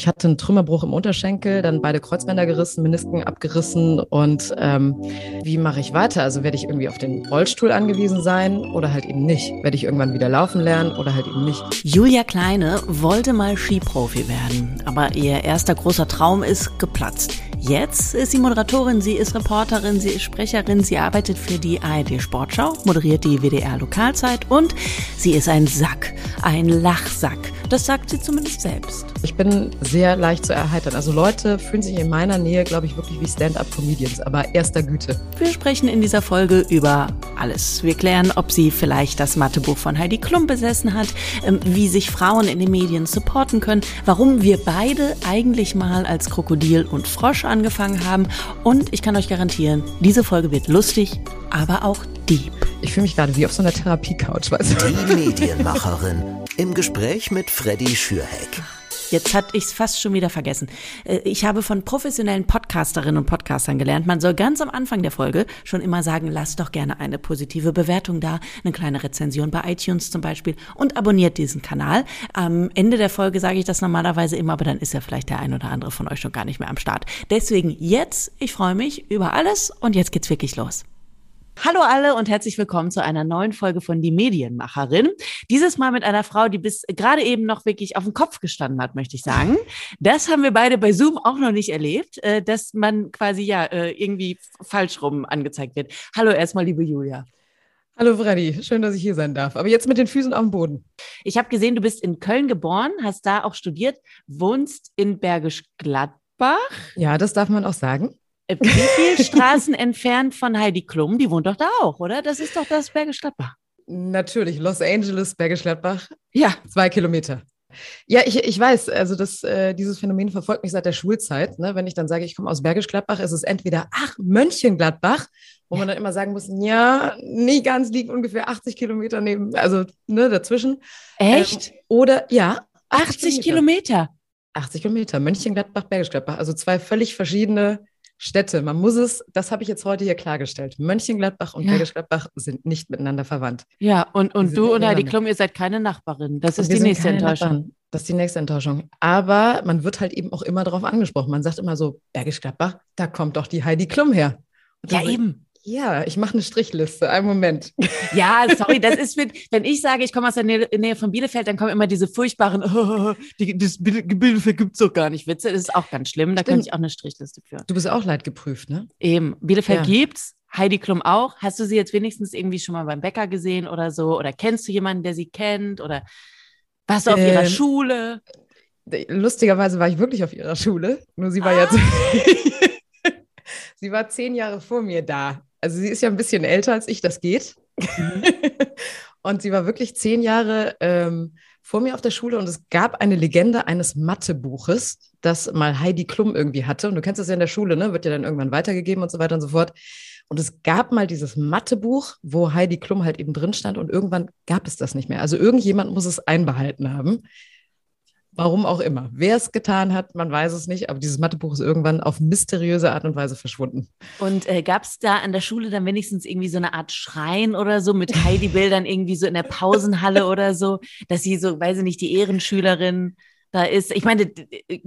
ich hatte einen Trümmerbruch im Unterschenkel, dann beide Kreuzbänder gerissen, Menisken abgerissen und ähm, wie mache ich weiter? Also werde ich irgendwie auf den Rollstuhl angewiesen sein oder halt eben nicht? Werde ich irgendwann wieder laufen lernen oder halt eben nicht? Julia Kleine wollte mal Skiprofi werden, aber ihr erster großer Traum ist geplatzt. Jetzt ist sie Moderatorin, sie ist Reporterin, sie ist Sprecherin, sie arbeitet für die ARD Sportschau, moderiert die WDR Lokalzeit und sie ist ein Sack, ein Lachsack. Das sagt sie zumindest selbst. Ich bin sehr leicht zu erheitern. Also Leute fühlen sich in meiner Nähe, glaube ich, wirklich wie Stand-up-Comedians, aber erster Güte. Wir sprechen in dieser Folge über alles. Wir klären, ob sie vielleicht das Mathebuch von Heidi Klum besessen hat, ähm, wie sich Frauen in den Medien supporten können, warum wir beide eigentlich mal als Krokodil und Frosch angefangen haben und ich kann euch garantieren, diese Folge wird lustig, aber auch deep. Ich fühle mich gerade wie auf so einer Therapie-Couch, weißt du? Die Medienmacherin im Gespräch mit Freddy Schürheck. Jetzt hatte ich es fast schon wieder vergessen. Äh, ich habe von professionellen Podcasterinnen und Podcastern gelernt, man soll ganz am Anfang der Folge schon immer sagen, lasst doch gerne eine positive Bewertung da, eine kleine Rezension bei iTunes zum Beispiel und abonniert diesen Kanal. Am Ende der Folge sage ich das normalerweise immer, aber dann ist ja vielleicht der ein oder andere von euch schon gar nicht mehr am Start. Deswegen jetzt, ich freue mich über alles und jetzt geht's wirklich los. Hallo alle und herzlich willkommen zu einer neuen Folge von Die Medienmacherin. Dieses Mal mit einer Frau, die bis gerade eben noch wirklich auf dem Kopf gestanden hat, möchte ich sagen. Das haben wir beide bei Zoom auch noch nicht erlebt, äh, dass man quasi ja äh, irgendwie falsch rum angezeigt wird. Hallo erstmal, liebe Julia. Hallo Freddy, schön, dass ich hier sein darf. Aber jetzt mit den Füßen auf dem Boden. Ich habe gesehen, du bist in Köln geboren, hast da auch studiert, wohnst in Bergisch Gladbach. Ja, das darf man auch sagen. Äh, wie viele Straßen entfernt von Heidi Klum? Die wohnt doch da auch, oder? Das ist doch das Bergisch Gladbach. Natürlich, Los Angeles, Bergisch Gladbach. Ja. Zwei Kilometer. Ja, ich, ich weiß, also das, äh, dieses Phänomen verfolgt mich seit der Schulzeit. Ne? Wenn ich dann sage, ich komme aus Bergisch Gladbach, ist es entweder, ach, Mönchengladbach, wo man dann immer sagen muss, ja, nicht ganz, liegt ungefähr 80 Kilometer neben, also ne, dazwischen. Echt? Ähm, oder, ja. 80 Kilometer. Kilometer. 80 Kilometer, Mönchengladbach, Bergisch Gladbach, also zwei völlig verschiedene Städte. Man muss es, das habe ich jetzt heute hier klargestellt. Mönchengladbach und ja. Bergisch Gladbach sind nicht miteinander verwandt. Ja, und, und du und Heidi Klum, ihr seid keine Nachbarin. Das ist die nächste Enttäuschung. Nachbarn. Das ist die nächste Enttäuschung. Aber man wird halt eben auch immer darauf angesprochen. Man sagt immer so, Bergisch Gladbach, da kommt doch die Heidi Klum her. ja, eben. Ja, ich mache eine Strichliste. Einen Moment. Ja, sorry, das ist mit, wenn ich sage, ich komme aus der Nähe, Nähe, von Bielefeld, dann kommen immer diese furchtbaren, oh, die, das Bielefeld gibt es doch gar nicht Witze. Das ist auch ganz schlimm. Da könnte ich auch eine Strichliste führen. Du bist auch leidgeprüft, ne? Eben. Bielefeld ja. gibt's. Heidi Klum auch. Hast du sie jetzt wenigstens irgendwie schon mal beim Bäcker gesehen oder so? Oder kennst du jemanden, der sie kennt? Oder warst du auf ähm, ihrer Schule? Lustigerweise war ich wirklich auf ihrer Schule. Nur sie war ah. jetzt. sie war zehn Jahre vor mir da also sie ist ja ein bisschen älter als ich, das geht. Mhm. und sie war wirklich zehn Jahre ähm, vor mir auf der Schule und es gab eine Legende eines Mathebuches, das mal Heidi Klum irgendwie hatte. Und du kennst das ja in der Schule, ne? Wird ja dann irgendwann weitergegeben und so weiter und so fort. Und es gab mal dieses Mathebuch, wo Heidi Klum halt eben drin stand und irgendwann gab es das nicht mehr. Also irgendjemand muss es einbehalten haben. Warum auch immer. Wer es getan hat, man weiß es nicht, aber dieses Mathebuch ist irgendwann auf mysteriöse Art und Weise verschwunden. Und äh, gab es da an der Schule dann wenigstens irgendwie so eine Art Schrein oder so mit Heidi-Bildern irgendwie so in der Pausenhalle oder so, dass sie so, weiß ich nicht, die Ehrenschülerin da ist? Ich meine,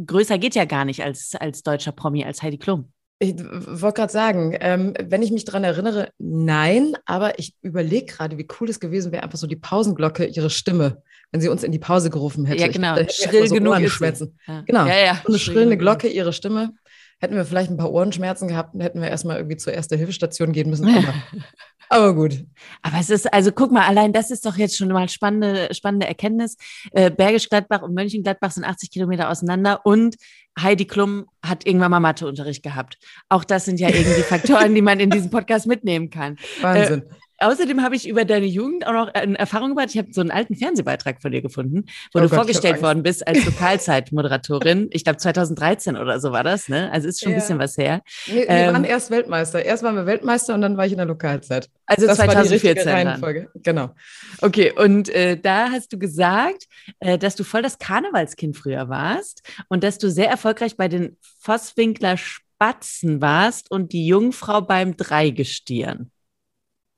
größer geht ja gar nicht als, als deutscher Promi, als Heidi Klum. Ich wollte gerade sagen, ähm, wenn ich mich daran erinnere, nein, aber ich überlege gerade, wie cool es gewesen wäre, einfach so die Pausenglocke, ihre Stimme wenn sie uns in die Pause gerufen hätte. Ja, genau. Ich, Schrill so genug Ohrenschmerzen. Ja. Genau. Ja, ja. So eine schrillende Glocke, ihre Stimme. Hätten wir vielleicht ein paar Ohrenschmerzen gehabt, hätten wir erstmal irgendwie zur erste Hilfestation gehen müssen. Aber, aber, gut. Aber es ist, also guck mal, allein das ist doch jetzt schon mal spannende, spannende Erkenntnis. Äh, Bergisch Gladbach und Mönchengladbach sind 80 Kilometer auseinander und Heidi Klum hat irgendwann mal Matheunterricht gehabt. Auch das sind ja irgendwie Faktoren, die man in diesem Podcast mitnehmen kann. Wahnsinn. Äh, Außerdem habe ich über deine Jugend auch noch eine Erfahrung gemacht. Ich habe so einen alten Fernsehbeitrag von dir gefunden, wo oh du Gott, vorgestellt worden bist als Lokalzeitmoderatorin. ich glaube 2013 oder so war das, ne? Also ist schon ja. ein bisschen was her. Wir, wir ähm, waren erst Weltmeister. Erst waren wir Weltmeister und dann war ich in der Lokalzeit. Also das 2014 war die Reihenfolge. Genau. Okay, und äh, da hast du gesagt, äh, dass du voll das Karnevalskind früher warst und dass du sehr erfolgreich bei den Vosswinkler Spatzen warst und die Jungfrau beim Dreigestirn.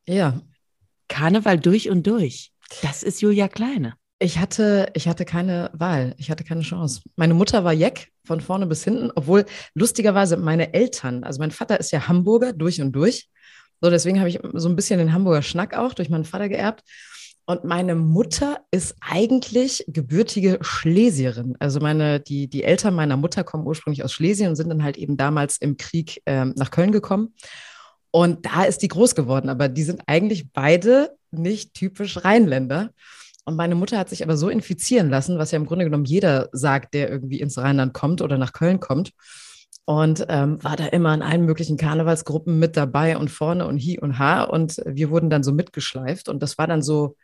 Ja. Karneval durch und durch. Das ist Julia Kleine. Ich hatte, ich hatte keine Wahl, ich hatte keine Chance. Meine Mutter war Jeck von vorne bis hinten, obwohl lustigerweise meine Eltern, also mein Vater ist ja Hamburger durch und durch. So, deswegen habe ich so ein bisschen den Hamburger Schnack auch durch meinen Vater geerbt. Und meine Mutter ist eigentlich gebürtige Schlesierin. Also meine, die, die Eltern meiner Mutter kommen ursprünglich aus Schlesien und sind dann halt eben damals im Krieg ähm, nach Köln gekommen. Und da ist die groß geworden. Aber die sind eigentlich beide nicht typisch Rheinländer. Und meine Mutter hat sich aber so infizieren lassen, was ja im Grunde genommen jeder sagt, der irgendwie ins Rheinland kommt oder nach Köln kommt. Und ähm, war da immer in allen möglichen Karnevalsgruppen mit dabei und vorne und hi und ha. Und wir wurden dann so mitgeschleift. Und das war dann so,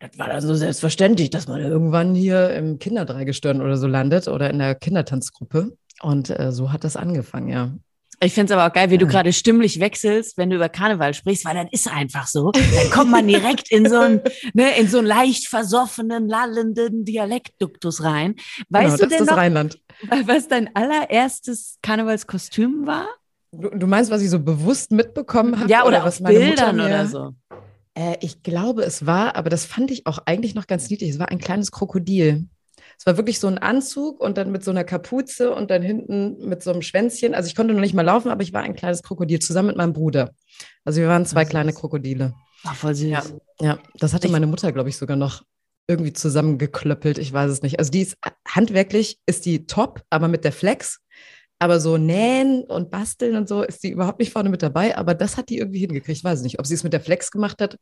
das war dann so selbstverständlich, dass man irgendwann hier im Kinderdreigestirn oder so landet oder in der Kindertanzgruppe. Und äh, so hat das angefangen, ja. Ich finde es aber auch geil, wie du gerade stimmlich wechselst, wenn du über Karneval sprichst, weil dann ist einfach so. Dann kommt man direkt in so einen, ne, in so einen leicht versoffenen, lallenden Dialektduktus rein. Weißt genau, du denn noch, Rheinland. was dein allererstes Karnevalskostüm war? Du, du, meinst, was ich so bewusst mitbekommen habe? Ja, oder, oder was meine Bildern Mutter mir, oder so. Äh, ich glaube, es war, aber das fand ich auch eigentlich noch ganz niedlich. Es war ein kleines Krokodil. Es war wirklich so ein Anzug und dann mit so einer Kapuze und dann hinten mit so einem Schwänzchen. Also ich konnte noch nicht mal laufen, aber ich war ein kleines Krokodil zusammen mit meinem Bruder. Also wir waren zwei kleine Krokodile. Ach, voll süß. Ja, ja das hatte ich meine Mutter, glaube ich, sogar noch irgendwie zusammengeklöppelt. Ich weiß es nicht. Also die ist handwerklich ist die top, aber mit der Flex. Aber so nähen und basteln und so ist die überhaupt nicht vorne mit dabei. Aber das hat die irgendwie hingekriegt. Ich weiß nicht, ob sie es mit der Flex gemacht hat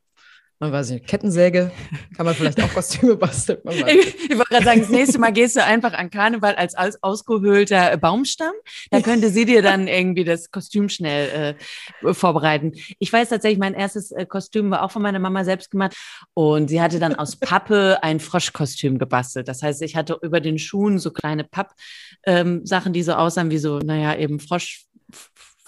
man weiß nicht, Kettensäge, kann man vielleicht auch Kostüme basteln. Ich, ich wollte gerade sagen, das nächste Mal gehst du einfach an Karneval als, als ausgehöhlter Baumstamm. Da könnte sie dir dann irgendwie das Kostüm schnell äh, vorbereiten. Ich weiß tatsächlich, mein erstes äh, Kostüm war auch von meiner Mama selbst gemacht und sie hatte dann aus Pappe ein Froschkostüm gebastelt. Das heißt, ich hatte über den Schuhen so kleine Papp-Sachen, ähm, die so aussahen wie so, naja, eben Frosch.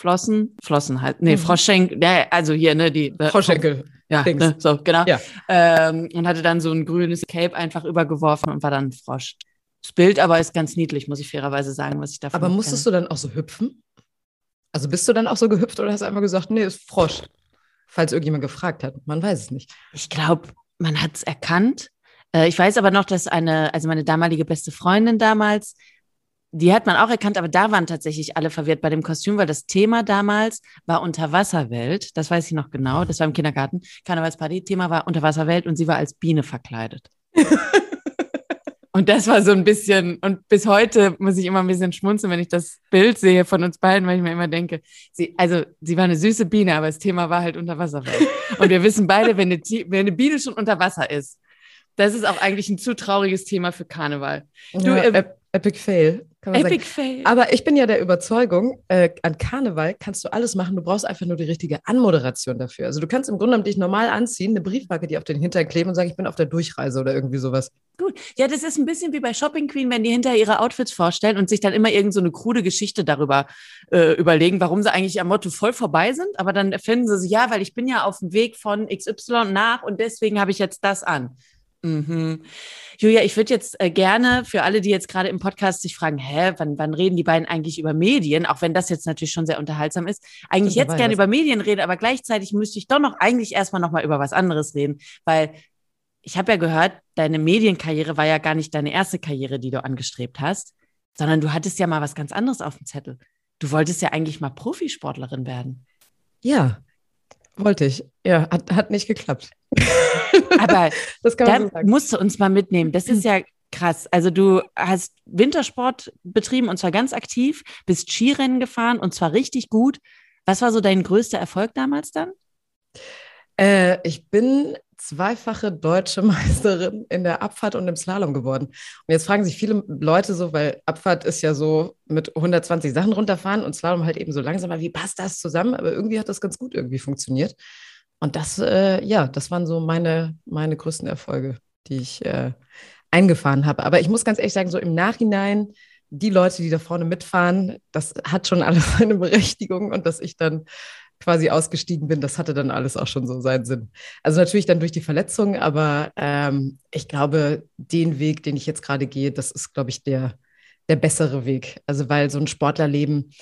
Flossen, Flossen halt, nee, mhm. Froschschenkel, ja, also hier, ne, die. Äh, Froschschenkel. Ja, ne, so, genau. Ja. Ähm, und hatte dann so ein grünes Cape einfach übergeworfen und war dann ein Frosch. Das Bild aber ist ganz niedlich, muss ich fairerweise sagen, was ich davon Aber musstest kenne. du dann auch so hüpfen? Also bist du dann auch so gehüpft oder hast du einfach gesagt, nee, ist Frosch? Falls irgendjemand gefragt hat. Man weiß es nicht. Ich glaube, man hat es erkannt. Äh, ich weiß aber noch, dass eine, also meine damalige beste Freundin damals, die hat man auch erkannt, aber da waren tatsächlich alle verwirrt bei dem Kostüm, weil das Thema damals war Unterwasserwelt. Das weiß ich noch genau. Das war im Kindergarten. Karnevalsparty. Thema war Unterwasserwelt und sie war als Biene verkleidet. und das war so ein bisschen, und bis heute muss ich immer ein bisschen schmunzeln, wenn ich das Bild sehe von uns beiden, weil ich mir immer denke, sie, also sie war eine süße Biene, aber das Thema war halt Unterwasserwelt. und wir wissen beide, wenn eine, wenn eine Biene schon unter Wasser ist, das ist auch eigentlich ein zu trauriges Thema für Karneval. Du, ja, äh, Epic Fail. Epic sagen. Fail. Aber ich bin ja der Überzeugung, äh, an Karneval kannst du alles machen. Du brauchst einfach nur die richtige Anmoderation dafür. Also du kannst im Grunde genommen dich normal anziehen, eine Briefmarke, die auf den Hintern kleben und sagen, ich bin auf der Durchreise oder irgendwie sowas. Gut. Ja, das ist ein bisschen wie bei Shopping Queen, wenn die hinter ihre Outfits vorstellen und sich dann immer irgend so eine krude Geschichte darüber äh, überlegen, warum sie eigentlich am Motto voll vorbei sind. Aber dann erfinden sie sich, ja, weil ich bin ja auf dem Weg von XY nach und deswegen habe ich jetzt das an. Mhm. Julia, ich würde jetzt äh, gerne für alle, die jetzt gerade im Podcast sich fragen, hä, wann, wann reden die beiden eigentlich über Medien, auch wenn das jetzt natürlich schon sehr unterhaltsam ist, eigentlich jetzt gerne über Medien reden, aber gleichzeitig müsste ich doch noch eigentlich erstmal nochmal über was anderes reden, weil ich habe ja gehört, deine Medienkarriere war ja gar nicht deine erste Karriere, die du angestrebt hast, sondern du hattest ja mal was ganz anderes auf dem Zettel. Du wolltest ja eigentlich mal Profisportlerin werden. Ja, wollte ich. Ja, hat, hat nicht geklappt. Aber das kann man so sagen. musst du uns mal mitnehmen. Das ist ja krass. Also du hast Wintersport betrieben und zwar ganz aktiv, bist Skirennen gefahren und zwar richtig gut. Was war so dein größter Erfolg damals dann? Äh, ich bin zweifache deutsche Meisterin in der Abfahrt und im Slalom geworden. Und jetzt fragen sich viele Leute so, weil Abfahrt ist ja so mit 120 Sachen runterfahren und Slalom halt eben so langsamer. Wie passt das zusammen? Aber irgendwie hat das ganz gut irgendwie funktioniert. Und das, äh, ja, das waren so meine, meine größten Erfolge, die ich äh, eingefahren habe. Aber ich muss ganz ehrlich sagen, so im Nachhinein, die Leute, die da vorne mitfahren, das hat schon alles seine Berechtigung und dass ich dann quasi ausgestiegen bin, das hatte dann alles auch schon so seinen Sinn. Also natürlich dann durch die Verletzung, aber ähm, ich glaube, den Weg, den ich jetzt gerade gehe, das ist, glaube ich, der, der bessere Weg. Also weil so ein Sportlerleben,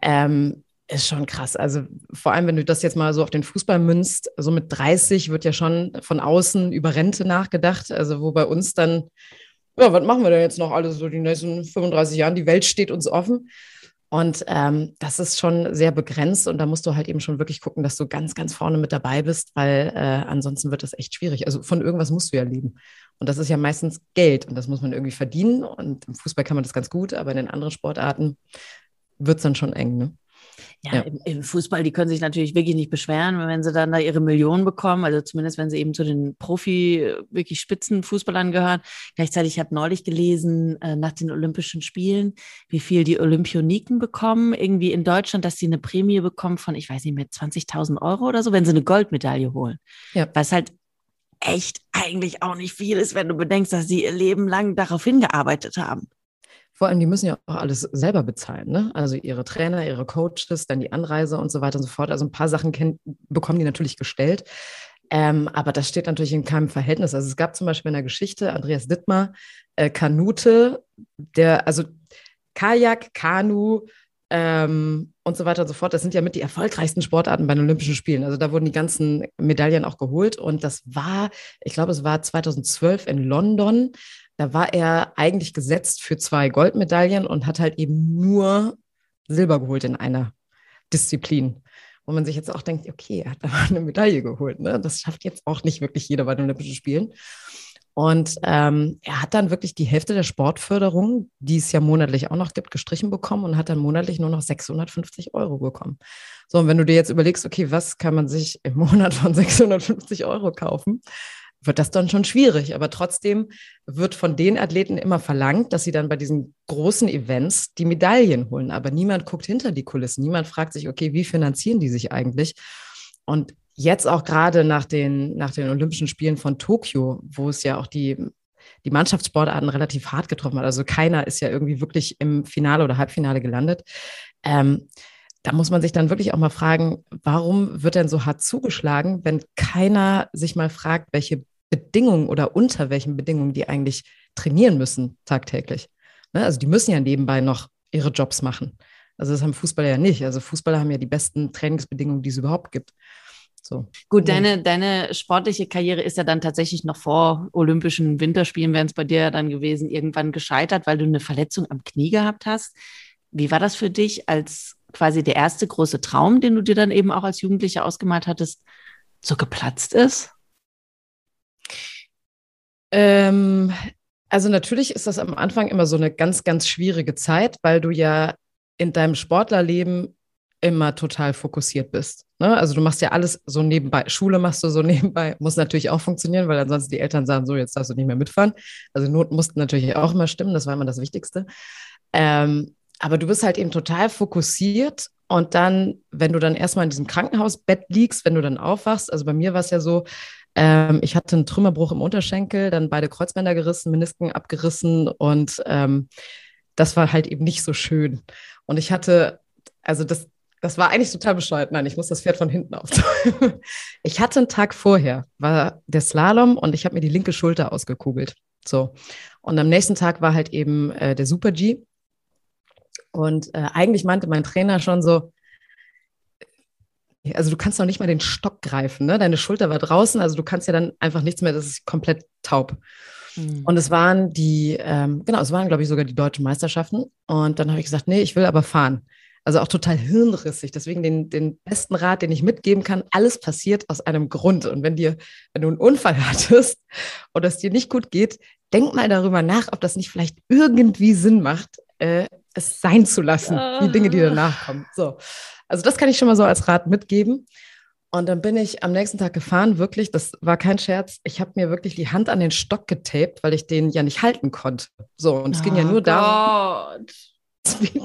ähm, Ist schon krass. Also vor allem, wenn du das jetzt mal so auf den Fußball münzt, so mit 30 wird ja schon von außen über Rente nachgedacht. Also wo bei uns dann, ja, was machen wir denn jetzt noch alles so die nächsten 35 Jahren? Die Welt steht uns offen. Und ähm, das ist schon sehr begrenzt und da musst du halt eben schon wirklich gucken, dass du ganz, ganz vorne mit dabei bist, weil äh, ansonsten wird das echt schwierig. Also von irgendwas musst du ja leben. Und das ist ja meistens Geld und das muss man irgendwie verdienen. Und im Fußball kann man das ganz gut, aber in den anderen Sportarten wird es dann schon eng. Ne? Ja, ja. Im, Im, Fußball, die können sich natürlich wirklich nicht beschweren, wenn sie dann da ihre Millionen bekommen, also zumindest wenn sie eben zu den Profi, wirklich Spitzenfußballern gehören. Gleichzeitig, ich habe neulich gelesen, äh, nach den Olympischen Spielen, wie viel die Olympioniken bekommen, irgendwie in Deutschland, dass sie eine Prämie bekommen von, ich weiß nicht mehr, 20.000 Euro oder so, wenn sie eine Goldmedaille holen. Ja. Was halt echt eigentlich auch nicht viel ist, wenn du bedenkst, dass sie ihr Leben lang darauf hingearbeitet haben. Vor allem, die müssen ja auch alles selber bezahlen, ne? Also ihre Trainer, ihre Coaches, dann die Anreise und so weiter und so fort. Also ein paar Sachen kenn, bekommen die natürlich gestellt. Ähm, aber das steht natürlich in keinem Verhältnis. Also es gab zum Beispiel in der Geschichte Andreas Dittmar, äh, Kanute, der, also Kajak, Kanu ähm, und so weiter und so fort. Das sind ja mit die erfolgreichsten Sportarten bei den Olympischen Spielen. Also da wurden die ganzen Medaillen auch geholt. Und das war, ich glaube, es war 2012 in London da war er eigentlich gesetzt für zwei Goldmedaillen und hat halt eben nur Silber geholt in einer Disziplin. Wo man sich jetzt auch denkt, okay, er hat da eine Medaille geholt. Ne? Das schafft jetzt auch nicht wirklich jeder bei den Olympischen Spielen. Und ähm, er hat dann wirklich die Hälfte der Sportförderung, die es ja monatlich auch noch gibt, gestrichen bekommen und hat dann monatlich nur noch 650 Euro bekommen. So, und wenn du dir jetzt überlegst, okay, was kann man sich im Monat von 650 Euro kaufen, wird das dann schon schwierig. Aber trotzdem wird von den Athleten immer verlangt, dass sie dann bei diesen großen Events die Medaillen holen. Aber niemand guckt hinter die Kulissen. Niemand fragt sich, okay, wie finanzieren die sich eigentlich? Und jetzt auch gerade nach den, nach den Olympischen Spielen von Tokio, wo es ja auch die, die Mannschaftssportarten relativ hart getroffen hat. Also keiner ist ja irgendwie wirklich im Finale oder Halbfinale gelandet. Ähm, da muss man sich dann wirklich auch mal fragen, warum wird denn so hart zugeschlagen, wenn keiner sich mal fragt, welche Bedingungen oder unter welchen Bedingungen die eigentlich trainieren müssen tagtäglich. Ne? Also die müssen ja nebenbei noch ihre Jobs machen. Also das haben Fußballer ja nicht. Also Fußballer haben ja die besten Trainingsbedingungen, die es überhaupt gibt. So. Gut, deine, deine sportliche Karriere ist ja dann tatsächlich noch vor Olympischen Winterspielen, wären es bei dir ja dann gewesen, irgendwann gescheitert, weil du eine Verletzung am Knie gehabt hast. Wie war das für dich, als quasi der erste große Traum, den du dir dann eben auch als Jugendlicher ausgemalt hattest, so geplatzt ist? Ähm, also natürlich ist das am Anfang immer so eine ganz, ganz schwierige Zeit, weil du ja in deinem Sportlerleben immer total fokussiert bist. Ne? Also du machst ja alles so nebenbei. Schule machst du so nebenbei, muss natürlich auch funktionieren, weil ansonsten die Eltern sagen, so, jetzt darfst du nicht mehr mitfahren. Also Not mussten natürlich auch immer stimmen, das war immer das Wichtigste. Ähm, aber du bist halt eben total fokussiert und dann, wenn du dann erstmal in diesem Krankenhausbett liegst, wenn du dann aufwachst, also bei mir war es ja so, ähm, ich hatte einen Trümmerbruch im Unterschenkel, dann beide Kreuzbänder gerissen, Menisken abgerissen und ähm, das war halt eben nicht so schön. Und ich hatte, also das, das war eigentlich total bescheuert. Nein, ich muss das Pferd von hinten aufzäumen. Ich hatte einen Tag vorher, war der Slalom und ich habe mir die linke Schulter ausgekugelt. So. Und am nächsten Tag war halt eben äh, der Super G. Und äh, eigentlich meinte mein Trainer schon so, also du kannst noch nicht mal den Stock greifen, ne? Deine Schulter war draußen, also du kannst ja dann einfach nichts mehr, das ist komplett taub. Mhm. Und es waren die, ähm, genau, es waren, glaube ich, sogar die deutschen Meisterschaften. Und dann habe ich gesagt, nee, ich will aber fahren. Also auch total hirnrissig. Deswegen den, den besten Rat, den ich mitgeben kann, alles passiert aus einem Grund. Und wenn dir, wenn du einen Unfall hattest oder es dir nicht gut geht, denk mal darüber nach, ob das nicht vielleicht irgendwie Sinn macht, äh, es sein zu lassen, die Dinge, die danach kommen. So. Also das kann ich schon mal so als Rat mitgeben. Und dann bin ich am nächsten Tag gefahren, wirklich, das war kein Scherz. Ich habe mir wirklich die Hand an den Stock getaped, weil ich den ja nicht halten konnte. So, und es oh ging ja oh nur Gott. darum,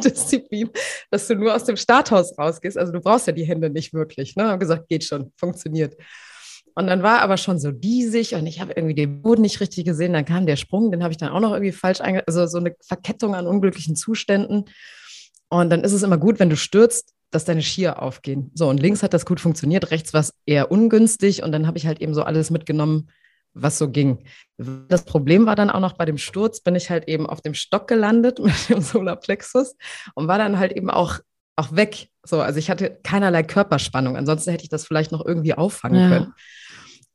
Disziplin, dass du nur aus dem Starthaus rausgehst. Also du brauchst ja die Hände nicht wirklich. Ne? Haben gesagt, geht schon, funktioniert. Und dann war aber schon so diesig und ich habe irgendwie den Boden nicht richtig gesehen. Dann kam der Sprung, den habe ich dann auch noch irgendwie falsch einge... Also so eine Verkettung an unglücklichen Zuständen. Und dann ist es immer gut, wenn du stürzt, dass deine Skier aufgehen. So, und links hat das gut funktioniert, rechts war es eher ungünstig und dann habe ich halt eben so alles mitgenommen, was so ging. Das Problem war dann auch noch bei dem Sturz, bin ich halt eben auf dem Stock gelandet mit dem Solarplexus und war dann halt eben auch, auch weg. So, also ich hatte keinerlei Körperspannung. Ansonsten hätte ich das vielleicht noch irgendwie auffangen ja. können.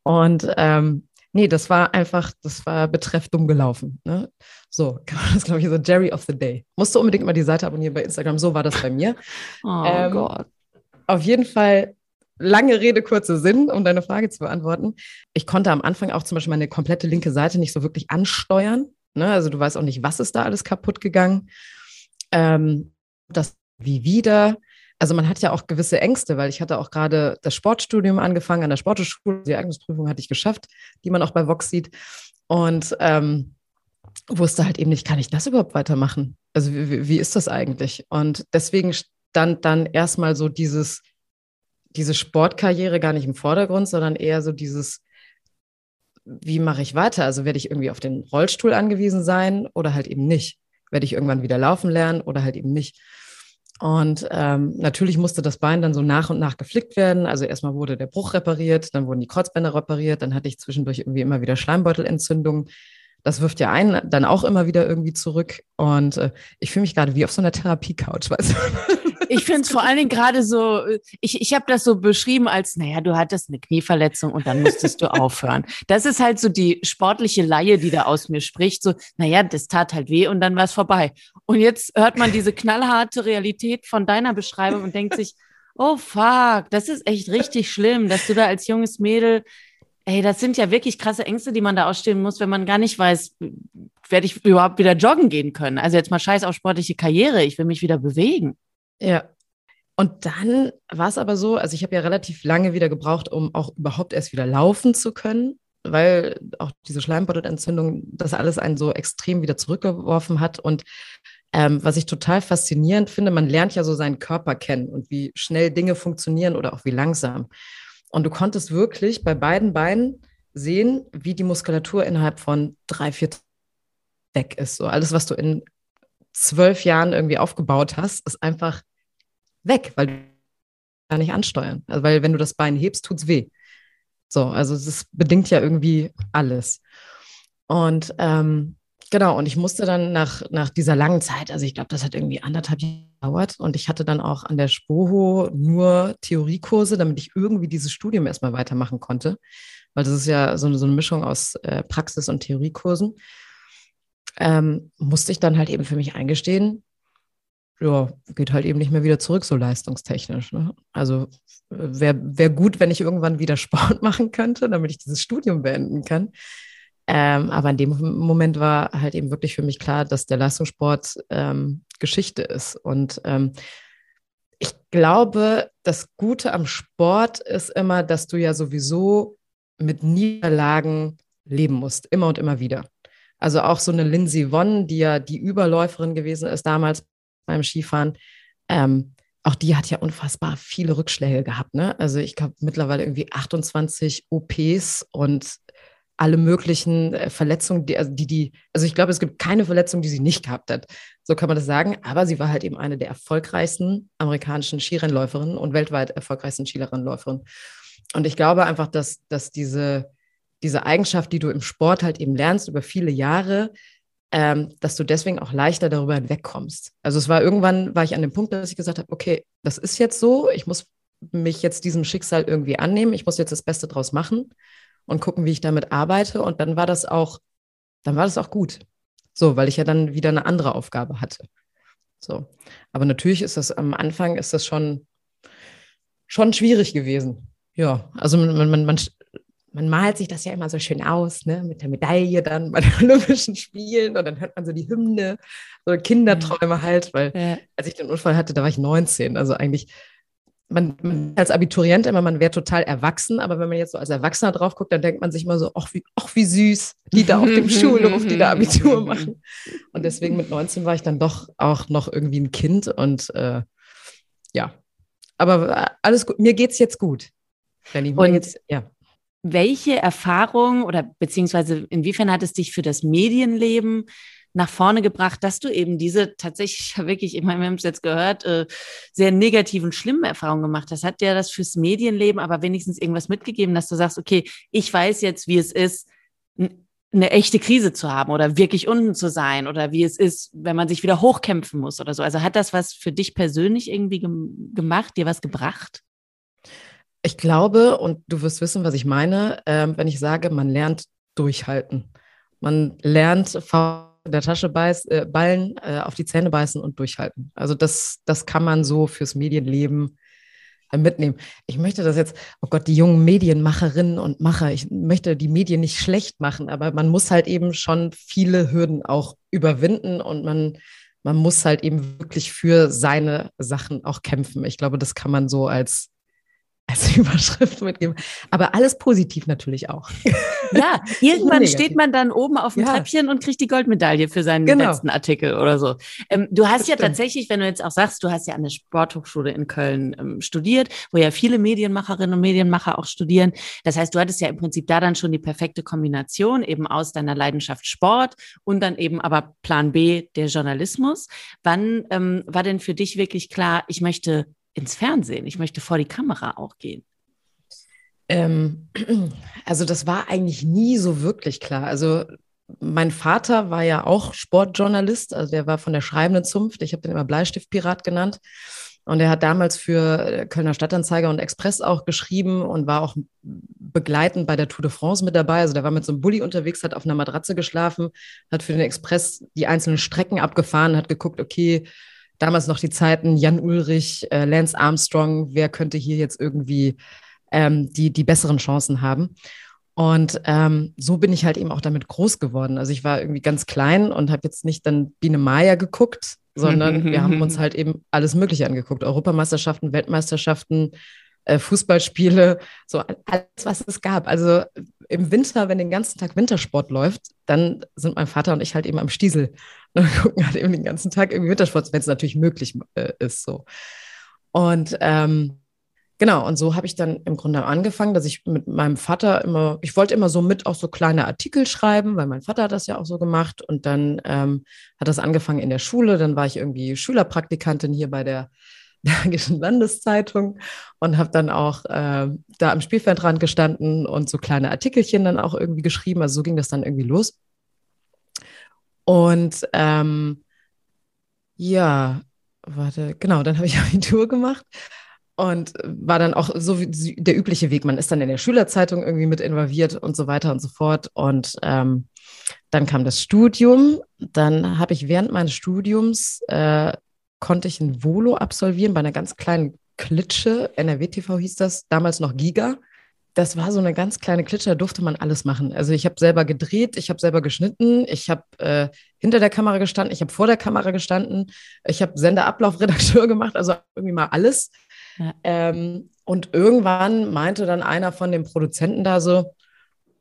Und ähm, nee, das war einfach, das war betreff dumm gelaufen. Ne? So, das glaube ich so Jerry of the Day. Musst du unbedingt mal die Seite abonnieren bei Instagram. So war das bei mir. Oh ähm, Gott. Auf jeden Fall lange Rede, kurzer Sinn, um deine Frage zu beantworten. Ich konnte am Anfang auch zum Beispiel meine komplette linke Seite nicht so wirklich ansteuern. Ne? Also du weißt auch nicht, was ist da alles kaputt gegangen. Ähm, das wie wieder. Also man hat ja auch gewisse Ängste, weil ich hatte auch gerade das Sportstudium angefangen an der Sportschule. Die Eignungsprüfung hatte ich geschafft, die man auch bei Vox sieht. Und ähm, wusste halt eben nicht, kann ich das überhaupt weitermachen? Also wie, wie ist das eigentlich? Und deswegen stand dann erstmal so dieses, diese Sportkarriere gar nicht im Vordergrund, sondern eher so dieses, wie mache ich weiter? Also werde ich irgendwie auf den Rollstuhl angewiesen sein oder halt eben nicht? Werde ich irgendwann wieder laufen lernen oder halt eben nicht? Und ähm, natürlich musste das Bein dann so nach und nach geflickt werden. Also erstmal wurde der Bruch repariert, dann wurden die Kreuzbänder repariert, dann hatte ich zwischendurch irgendwie immer wieder Schleimbeutelentzündungen. Das wirft ja einen dann auch immer wieder irgendwie zurück. Und äh, ich fühle mich gerade wie auf so einer Therapie-Couch, weißt du? Ich finde es vor allen Dingen gerade so, ich, ich habe das so beschrieben als, naja, du hattest eine Knieverletzung und dann musstest du aufhören. Das ist halt so die sportliche Laie, die da aus mir spricht. So, naja, das tat halt weh und dann war es vorbei. Und jetzt hört man diese knallharte Realität von deiner Beschreibung und denkt sich, oh fuck, das ist echt richtig schlimm, dass du da als junges Mädel Ey, das sind ja wirklich krasse Ängste, die man da ausstehen muss, wenn man gar nicht weiß, werde ich überhaupt wieder joggen gehen können. Also jetzt mal scheiß auf sportliche Karriere, ich will mich wieder bewegen. Ja. Und dann war es aber so, also ich habe ja relativ lange wieder gebraucht, um auch überhaupt erst wieder laufen zu können, weil auch diese Schleimbeutelentzündung das alles einen so extrem wieder zurückgeworfen hat. Und ähm, was ich total faszinierend finde, man lernt ja so seinen Körper kennen und wie schnell Dinge funktionieren oder auch wie langsam. Und du konntest wirklich bei beiden Beinen sehen, wie die Muskulatur innerhalb von drei, vier weg ist. So alles, was du in zwölf Jahren irgendwie aufgebaut hast, ist einfach weg, weil du gar nicht ansteuern. Also, weil wenn du das Bein hebst, tut es weh. So, also es bedingt ja irgendwie alles. Und ähm, genau, und ich musste dann nach, nach dieser langen Zeit, also ich glaube, das hat irgendwie anderthalb Jahre gedauert und ich hatte dann auch an der Spoho nur Theoriekurse, damit ich irgendwie dieses Studium erstmal weitermachen konnte, weil das ist ja so, so eine Mischung aus äh, Praxis- und Theoriekursen. Ähm, musste ich dann halt eben für mich eingestehen, ja, geht halt eben nicht mehr wieder zurück, so leistungstechnisch. Ne? Also wäre wär gut, wenn ich irgendwann wieder Sport machen könnte, damit ich dieses Studium beenden kann. Ähm, aber in dem Moment war halt eben wirklich für mich klar, dass der Leistungssport ähm, Geschichte ist. Und ähm, ich glaube, das Gute am Sport ist immer, dass du ja sowieso mit Niederlagen leben musst, immer und immer wieder. Also auch so eine Lindsay Vonn, die ja die Überläuferin gewesen ist damals beim Skifahren, ähm, auch die hat ja unfassbar viele Rückschläge gehabt. Ne? Also ich glaube mittlerweile irgendwie 28 OPs und alle möglichen äh, Verletzungen, die, also die, die, also ich glaube, es gibt keine Verletzung, die sie nicht gehabt hat. So kann man das sagen. Aber sie war halt eben eine der erfolgreichsten amerikanischen Skirennläuferinnen und weltweit erfolgreichsten Skirennläuferinnen. Und ich glaube einfach, dass, dass diese, diese Eigenschaft, die du im Sport halt eben lernst über viele Jahre, ähm, dass du deswegen auch leichter darüber hinwegkommst. Also es war irgendwann, war ich an dem Punkt, dass ich gesagt habe, okay, das ist jetzt so, ich muss mich jetzt diesem Schicksal irgendwie annehmen, ich muss jetzt das Beste draus machen und gucken, wie ich damit arbeite. Und dann war das auch, dann war das auch gut. So, weil ich ja dann wieder eine andere Aufgabe hatte. So. Aber natürlich ist das am Anfang ist das schon, schon schwierig gewesen. Ja, also man, man, man, man malt sich das ja immer so schön aus, ne? mit der Medaille dann bei den Olympischen Spielen und dann hört man so die Hymne, so Kinderträume halt, weil ja. als ich den Unfall hatte, da war ich 19, also eigentlich man, man, als Abiturient immer, man wäre total erwachsen, aber wenn man jetzt so als Erwachsener drauf guckt, dann denkt man sich immer so, ach wie, ach wie süß, die da auf dem Schulhof, die da Abitur machen. Und deswegen mit 19 war ich dann doch auch noch irgendwie ein Kind und äh, ja, aber alles gut, mir geht's jetzt gut. Renny, und jetzt, ja welche Erfahrung oder beziehungsweise inwiefern hat es dich für das Medienleben nach vorne gebracht, dass du eben diese tatsächlich wirklich, ich meine, wir haben es jetzt gehört, äh, sehr negativen, schlimmen Erfahrungen gemacht hast? Hat dir das fürs Medienleben aber wenigstens irgendwas mitgegeben, dass du sagst, okay, ich weiß jetzt, wie es ist, eine echte Krise zu haben oder wirklich unten zu sein oder wie es ist, wenn man sich wieder hochkämpfen muss oder so. Also hat das was für dich persönlich irgendwie gem gemacht, dir was gebracht? Ich glaube, und du wirst wissen, was ich meine, äh, wenn ich sage, man lernt durchhalten. Man lernt in der Tasche beiß, äh, ballen, äh, auf die Zähne beißen und durchhalten. Also das, das kann man so fürs Medienleben äh, mitnehmen. Ich möchte das jetzt, oh Gott, die jungen Medienmacherinnen und Macher, ich möchte die Medien nicht schlecht machen, aber man muss halt eben schon viele Hürden auch überwinden und man, man muss halt eben wirklich für seine Sachen auch kämpfen. Ich glaube, das kann man so als als Überschrift mitgeben. Aber alles positiv natürlich auch. Ja, irgendwann steht man dann oben auf dem ja. Treppchen und kriegt die Goldmedaille für seinen genau. letzten Artikel oder so. Ähm, du hast das ja stimmt. tatsächlich, wenn du jetzt auch sagst, du hast ja an der Sporthochschule in Köln ähm, studiert, wo ja viele Medienmacherinnen und Medienmacher auch studieren. Das heißt, du hattest ja im Prinzip da dann schon die perfekte Kombination eben aus deiner Leidenschaft Sport und dann eben aber Plan B, der Journalismus. Wann ähm, war denn für dich wirklich klar, ich möchte ins Fernsehen. Ich möchte vor die Kamera auch gehen. Ähm, also das war eigentlich nie so wirklich klar. Also mein Vater war ja auch Sportjournalist, also der war von der schreibenden Zunft. Ich habe den immer Bleistiftpirat genannt. Und er hat damals für äh, Kölner Stadtanzeiger und Express auch geschrieben und war auch begleitend bei der Tour de France mit dabei. Also der war mit so einem Bulli unterwegs, hat auf einer Matratze geschlafen, hat für den Express die einzelnen Strecken abgefahren, hat geguckt, okay, damals noch die Zeiten Jan Ulrich, äh, Lance Armstrong, wer könnte hier jetzt irgendwie ähm, die, die besseren Chancen haben. Und ähm, so bin ich halt eben auch damit groß geworden. Also ich war irgendwie ganz klein und habe jetzt nicht dann Biene Maya geguckt, sondern wir haben uns halt eben alles Mögliche angeguckt. Europameisterschaften, Weltmeisterschaften, äh, Fußballspiele, so alles, was es gab. Also im Winter, wenn den ganzen Tag Wintersport läuft, dann sind mein Vater und ich halt eben am Stiesel und gucken halt eben den ganzen Tag irgendwie Wintersport, wenn es natürlich möglich äh, ist. So. Und ähm, genau, und so habe ich dann im Grunde angefangen, dass ich mit meinem Vater immer, ich wollte immer so mit auch so kleine Artikel schreiben, weil mein Vater hat das ja auch so gemacht. Und dann ähm, hat das angefangen in der Schule. Dann war ich irgendwie Schülerpraktikantin hier bei der Bergischen Landeszeitung und habe dann auch äh, da am Spielfeldrand gestanden und so kleine Artikelchen dann auch irgendwie geschrieben. Also so ging das dann irgendwie los. Und ähm, ja, warte, genau, dann habe ich Abitur gemacht und war dann auch so wie der übliche Weg. Man ist dann in der Schülerzeitung irgendwie mit involviert und so weiter und so fort. Und ähm, dann kam das Studium. Dann habe ich während meines Studiums äh, konnte ich ein Volo absolvieren bei einer ganz kleinen Klitsche. NRW TV hieß das, damals noch Giga. Das war so eine ganz kleine Klitsche, da durfte man alles machen. Also ich habe selber gedreht, ich habe selber geschnitten, ich habe äh, hinter der Kamera gestanden, ich habe vor der Kamera gestanden, ich habe Senderablaufredakteur gemacht, also irgendwie mal alles. Ja. Ähm, und irgendwann meinte dann einer von den Produzenten da so,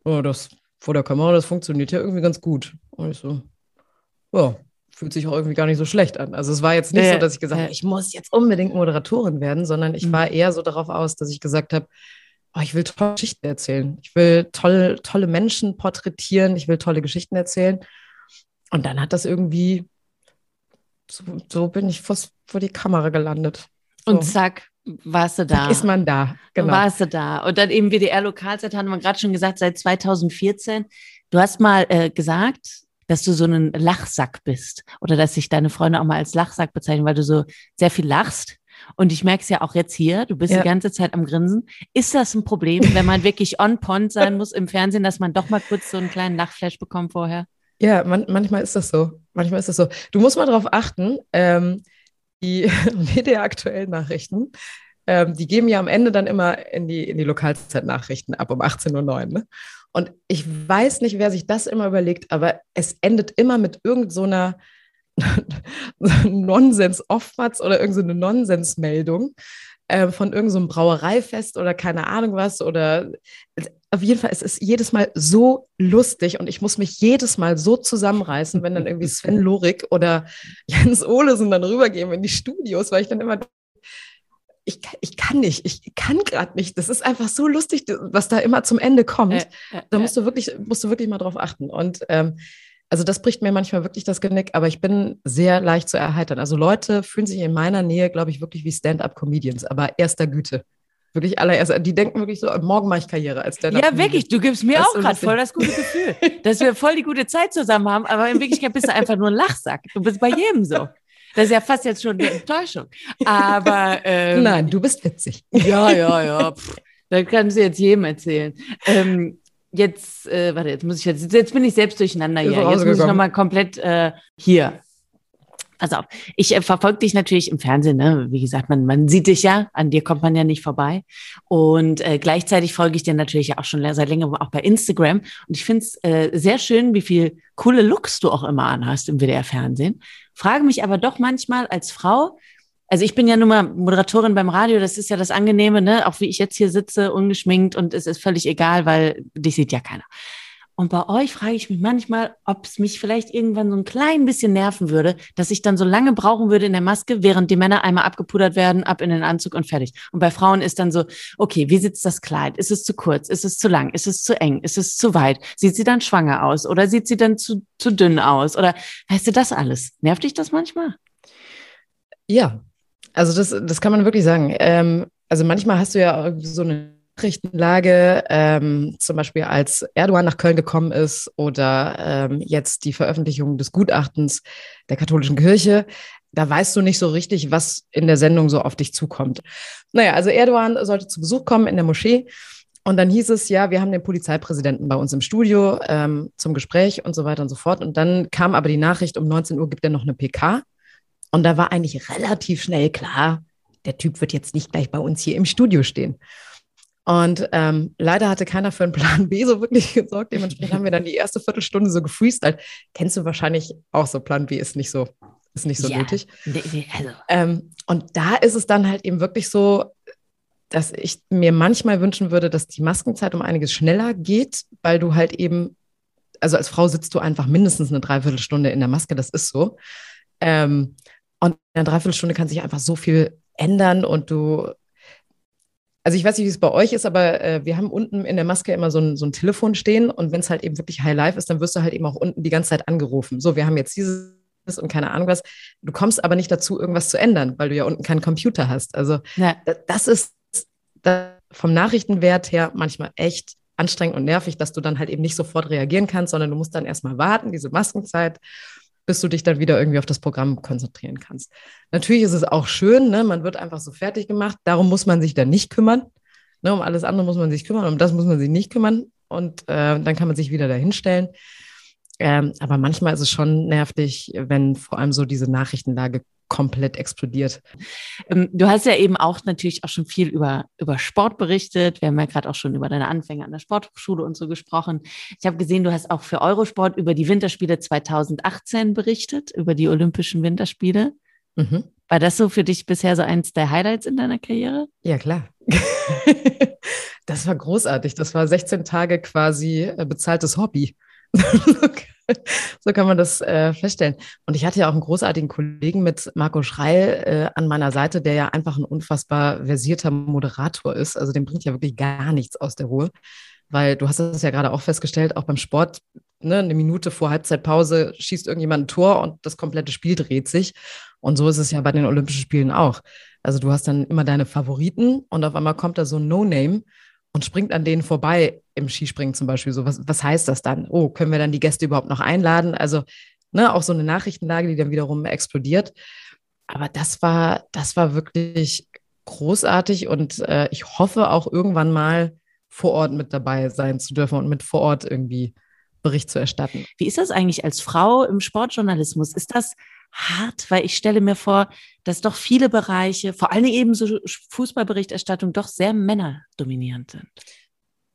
oh, das vor der Kamera, das funktioniert ja irgendwie ganz gut. Und ich so, ja, fühlt sich auch irgendwie gar nicht so schlecht an. Also es war jetzt nicht ja, so, dass ich gesagt habe, ich muss jetzt unbedingt Moderatorin werden, sondern ich mhm. war eher so darauf aus, dass ich gesagt habe, oh, ich will tolle Geschichten erzählen. Ich will tolle, tolle Menschen porträtieren, ich will tolle Geschichten erzählen. Und dann hat das irgendwie, so, so bin ich vor, vor die Kamera gelandet. So. Und zack, warst du da. Ist man da, genau. Warst du da. Und dann eben WDR-Lokalzeit, haben wir gerade schon gesagt, seit 2014. Du hast mal äh, gesagt, dass du so ein Lachsack bist oder dass sich deine Freunde auch mal als Lachsack bezeichnen, weil du so sehr viel lachst. Und ich merke es ja auch jetzt hier, du bist ja. die ganze Zeit am Grinsen. Ist das ein Problem, wenn man wirklich on point sein muss im Fernsehen, dass man doch mal kurz so einen kleinen Lachflash bekommt vorher? Ja, man, manchmal ist das so. Manchmal ist das so. Du musst mal darauf achten, ähm, die WDR aktuellen Nachrichten, ähm, die geben ja am Ende dann immer in die, in die Lokalzeitnachrichten ab um 18.09 Uhr. Ne? Und ich weiß nicht, wer sich das immer überlegt, aber es endet immer mit irgendeiner so Nonsens-Oftmals oder irgendeine so Nonsensmeldung äh, von irgendeinem so Brauereifest oder keine Ahnung was. Oder auf jeden Fall, es ist jedes Mal so lustig und ich muss mich jedes Mal so zusammenreißen, wenn dann irgendwie Sven Lorik oder Jens Olesen dann rübergehen in die Studios, weil ich dann immer ich, ich kann nicht, ich kann gerade nicht. Das ist einfach so lustig, was da immer zum Ende kommt. Äh, äh, da musst du wirklich, musst du wirklich mal drauf achten. Und ähm, also das bricht mir manchmal wirklich das Genick, aber ich bin sehr leicht zu erheitern. Also Leute fühlen sich in meiner Nähe, glaube ich, wirklich wie Stand-up-Comedians, aber erster Güte. Wirklich allererst. Die denken wirklich so, morgen mache ich Karriere als der. Ja, wirklich. Du gibst mir das auch gerade voll das gute Gefühl, dass wir voll die gute Zeit zusammen haben. Aber in Wirklichkeit bist du einfach nur ein Lachsack. Du bist bei jedem so. Das ist ja fast jetzt schon eine Enttäuschung. Aber ähm, nein, du bist witzig. Ja, ja, ja. Pff, das kannst du jetzt jedem erzählen. Ähm, jetzt, äh, warte, jetzt muss ich jetzt, jetzt bin ich selbst durcheinander hier. Jetzt muss ich nochmal komplett äh, hier. Pass auf, ich äh, verfolge dich natürlich im Fernsehen, ne? Wie gesagt, man, man sieht dich ja, an dir kommt man ja nicht vorbei. Und äh, gleichzeitig folge ich dir natürlich auch schon seit längerem auch bei Instagram. Und ich finde es äh, sehr schön, wie viel coole Looks du auch immer anhast im WDR-Fernsehen. Frage mich aber doch manchmal als Frau, also ich bin ja nun mal Moderatorin beim Radio, das ist ja das Angenehme, ne? Auch wie ich jetzt hier sitze, ungeschminkt und es ist völlig egal, weil dich sieht ja keiner. Und bei euch frage ich mich manchmal, ob es mich vielleicht irgendwann so ein klein bisschen nerven würde, dass ich dann so lange brauchen würde in der Maske, während die Männer einmal abgepudert werden, ab in den Anzug und fertig. Und bei Frauen ist dann so, okay, wie sitzt das Kleid? Ist es zu kurz? Ist es zu lang? Ist es zu eng? Ist es zu weit? Sieht sie dann schwanger aus? Oder sieht sie dann zu, zu dünn aus? Oder weißt du das alles? Nervt dich das manchmal? Ja, also das, das kann man wirklich sagen. Ähm, also manchmal hast du ja so eine Nachrichtenlage, ähm, zum Beispiel als Erdogan nach Köln gekommen ist oder ähm, jetzt die Veröffentlichung des Gutachtens der katholischen Kirche, da weißt du nicht so richtig, was in der Sendung so auf dich zukommt. Naja, also Erdogan sollte zu Besuch kommen in der Moschee. Und dann hieß es, ja, wir haben den Polizeipräsidenten bei uns im Studio ähm, zum Gespräch und so weiter und so fort. Und dann kam aber die Nachricht, um 19 Uhr gibt er noch eine PK. Und da war eigentlich relativ schnell klar, der Typ wird jetzt nicht gleich bei uns hier im Studio stehen. Und ähm, leider hatte keiner für einen Plan B so wirklich gesorgt. Dementsprechend haben wir dann die erste Viertelstunde so gefreestylt. Kennst du wahrscheinlich auch so, Plan B ist nicht so, ist nicht so ja, nötig. Also. Ähm, und da ist es dann halt eben wirklich so, dass ich mir manchmal wünschen würde, dass die Maskenzeit um einiges schneller geht, weil du halt eben, also als Frau sitzt du einfach mindestens eine Dreiviertelstunde in der Maske, das ist so. Ähm, und in einer Dreiviertelstunde kann sich einfach so viel ändern und du also ich weiß nicht, wie es bei euch ist, aber äh, wir haben unten in der Maske immer so ein, so ein Telefon stehen und wenn es halt eben wirklich High Life ist, dann wirst du halt eben auch unten die ganze Zeit angerufen. So, wir haben jetzt dieses und keine Ahnung was. Du kommst aber nicht dazu, irgendwas zu ändern, weil du ja unten keinen Computer hast. Also ja. das ist das vom Nachrichtenwert her manchmal echt anstrengend und nervig, dass du dann halt eben nicht sofort reagieren kannst, sondern du musst dann erstmal warten, diese Maskenzeit bis du dich dann wieder irgendwie auf das Programm konzentrieren kannst. Natürlich ist es auch schön, ne? man wird einfach so fertig gemacht. Darum muss man sich dann nicht kümmern. Ne? Um alles andere muss man sich kümmern, um das muss man sich nicht kümmern. Und äh, dann kann man sich wieder dahinstellen. Ähm, aber manchmal ist es schon nervig, wenn vor allem so diese Nachrichtenlage komplett explodiert. Ähm, du hast ja eben auch natürlich auch schon viel über, über Sport berichtet. Wir haben ja gerade auch schon über deine Anfänge an der Sportschule und so gesprochen. Ich habe gesehen, du hast auch für Eurosport über die Winterspiele 2018 berichtet, über die Olympischen Winterspiele. Mhm. War das so für dich bisher so eins der Highlights in deiner Karriere? Ja, klar. das war großartig. Das war 16 Tage quasi äh, bezahltes Hobby. so kann man das äh, feststellen. Und ich hatte ja auch einen großartigen Kollegen mit Marco Schreil äh, an meiner Seite, der ja einfach ein unfassbar versierter Moderator ist. Also dem bringt ja wirklich gar nichts aus der Ruhe. Weil du hast das ja gerade auch festgestellt, auch beim Sport, ne, eine Minute vor Halbzeitpause schießt irgendjemand ein Tor und das komplette Spiel dreht sich. Und so ist es ja bei den Olympischen Spielen auch. Also du hast dann immer deine Favoriten und auf einmal kommt da so ein No-Name und springt an denen vorbei im Skispringen zum Beispiel. So, was, was heißt das dann? Oh, können wir dann die Gäste überhaupt noch einladen? Also, ne, auch so eine Nachrichtenlage, die dann wiederum explodiert. Aber das war, das war wirklich großartig und äh, ich hoffe auch irgendwann mal vor Ort mit dabei sein zu dürfen und mit vor Ort irgendwie Bericht zu erstatten. Wie ist das eigentlich als Frau im Sportjournalismus? Ist das hart, weil ich stelle mir vor, dass doch viele Bereiche, vor allem eben so Fußballberichterstattung, doch sehr männerdominierend sind.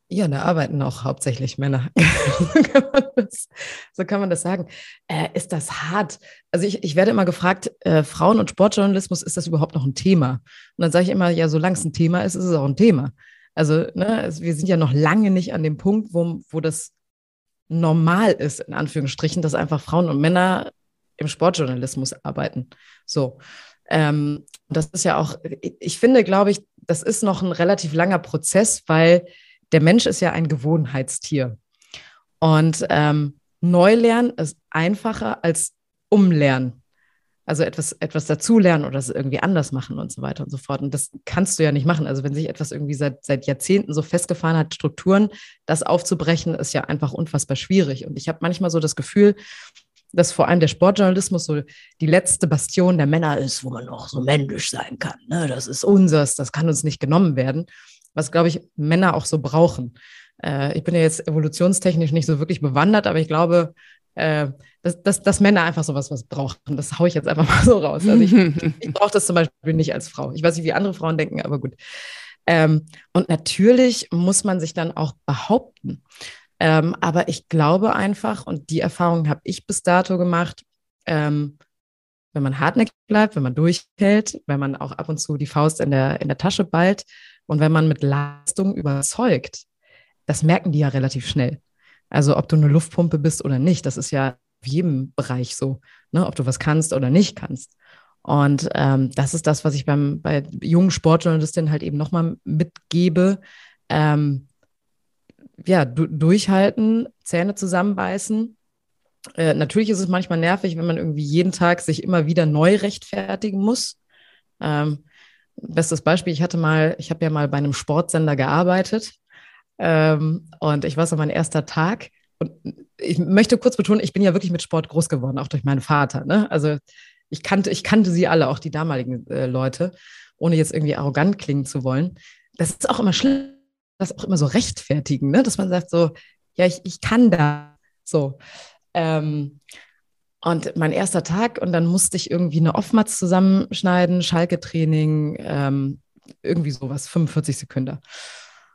Ja, da arbeiten auch hauptsächlich Männer. so, kann man das, sagen. Äh, ist das hart? Also ich, ich werde immer gefragt, äh, Frauen- und Sportjournalismus, ist das überhaupt noch ein Thema? Und dann sage ich immer, ja, solange es ein Thema ist, ist es auch ein Thema. Also ne, wir sind ja noch lange nicht an dem Punkt, wo, wo das normal ist, in Anführungsstrichen, dass einfach Frauen und Männer im Sportjournalismus arbeiten. So. Ähm, das ist ja auch, ich finde, glaube ich, das ist noch ein relativ langer Prozess, weil der Mensch ist ja ein Gewohnheitstier. Und ähm, Neulernen ist einfacher als Umlernen. Also etwas, etwas dazulernen oder es irgendwie anders machen und so weiter und so fort. Und das kannst du ja nicht machen. Also wenn sich etwas irgendwie seit, seit Jahrzehnten so festgefahren hat, Strukturen, das aufzubrechen, ist ja einfach unfassbar schwierig. Und ich habe manchmal so das Gefühl, dass vor allem der Sportjournalismus so die letzte Bastion der Männer ist, wo man noch so männlich sein kann. Ne? Das ist unseres, das kann uns nicht genommen werden. Was, glaube ich, Männer auch so brauchen. Äh, ich bin ja jetzt evolutionstechnisch nicht so wirklich bewandert, aber ich glaube, äh, dass, dass, dass Männer einfach sowas was brauchen. Das haue ich jetzt einfach mal so raus. Also ich, ich brauche das zum Beispiel nicht als Frau. Ich weiß nicht, wie andere Frauen denken, aber gut. Ähm, und natürlich muss man sich dann auch behaupten. Ähm, aber ich glaube einfach, und die Erfahrung habe ich bis dato gemacht, ähm, wenn man hartnäckig bleibt, wenn man durchhält, wenn man auch ab und zu die Faust in der, in der Tasche ballt und wenn man mit Leistung überzeugt, das merken die ja relativ schnell. Also ob du eine Luftpumpe bist oder nicht, das ist ja auf jedem Bereich so, ne? ob du was kannst oder nicht kannst. Und ähm, das ist das, was ich beim, bei jungen Sportjournalistinnen halt eben nochmal mitgebe. Ähm, ja, du, durchhalten, Zähne zusammenbeißen. Äh, natürlich ist es manchmal nervig, wenn man irgendwie jeden Tag sich immer wieder neu rechtfertigen muss. Ähm, bestes Beispiel, ich hatte mal, ich habe ja mal bei einem Sportsender gearbeitet ähm, und ich war so mein erster Tag. Und ich möchte kurz betonen, ich bin ja wirklich mit Sport groß geworden, auch durch meinen Vater. Ne? Also ich kannte, ich kannte sie alle, auch die damaligen äh, Leute, ohne jetzt irgendwie arrogant klingen zu wollen. Das ist auch immer schlimm das auch immer so rechtfertigen, ne? dass man sagt so, ja, ich, ich kann da so. Ähm, und mein erster Tag und dann musste ich irgendwie eine Offmatz zusammenschneiden, Schalke-Training, ähm, irgendwie sowas, 45 Sekunden.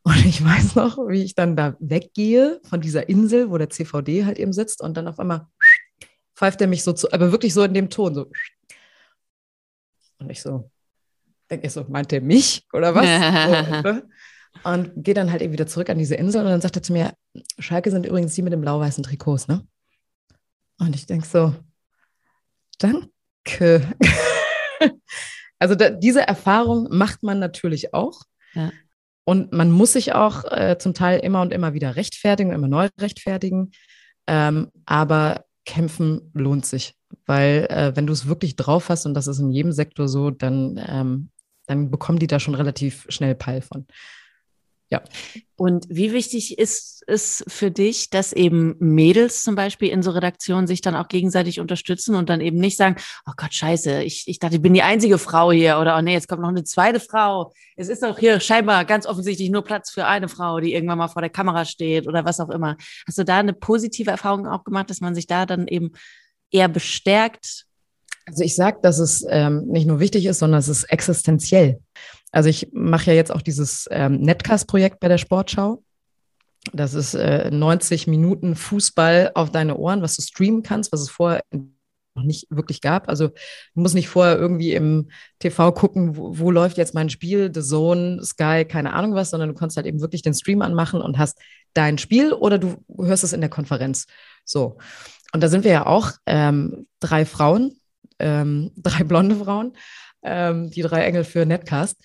Und ich weiß noch, wie ich dann da weggehe von dieser Insel, wo der CVD halt eben sitzt und dann auf einmal pfeift er mich so zu, aber wirklich so in dem Ton, so. Und ich so, denke ich so, meint er mich oder was? so, ne? Und gehe dann halt eben wieder zurück an diese Insel und dann sagt er zu mir, Schalke sind übrigens die mit dem blau-weißen Trikots, ne? Und ich denke so, danke. also da, diese Erfahrung macht man natürlich auch. Ja. Und man muss sich auch äh, zum Teil immer und immer wieder rechtfertigen, immer neu rechtfertigen. Ähm, aber kämpfen lohnt sich, weil äh, wenn du es wirklich drauf hast, und das ist in jedem Sektor so, dann, ähm, dann bekommen die da schon relativ schnell Peil von. Ja. Und wie wichtig ist es für dich, dass eben Mädels zum Beispiel in so Redaktionen sich dann auch gegenseitig unterstützen und dann eben nicht sagen, oh Gott, scheiße, ich, ich dachte, ich bin die einzige Frau hier oder oh nee, jetzt kommt noch eine zweite Frau. Es ist doch hier scheinbar ganz offensichtlich nur Platz für eine Frau, die irgendwann mal vor der Kamera steht oder was auch immer. Hast du da eine positive Erfahrung auch gemacht, dass man sich da dann eben eher bestärkt? Also ich sage, dass es ähm, nicht nur wichtig ist, sondern es ist existenziell. Also ich mache ja jetzt auch dieses ähm, Netcast-Projekt bei der Sportschau. Das ist äh, 90 Minuten Fußball auf deine Ohren, was du streamen kannst, was es vorher noch nicht wirklich gab. Also du musst nicht vorher irgendwie im TV gucken, wo, wo läuft jetzt mein Spiel, The Zone, Sky, keine Ahnung was, sondern du kannst halt eben wirklich den Stream anmachen und hast dein Spiel oder du hörst es in der Konferenz. So. Und da sind wir ja auch ähm, drei Frauen, ähm, drei blonde Frauen ähm, die drei Engel für Netcast.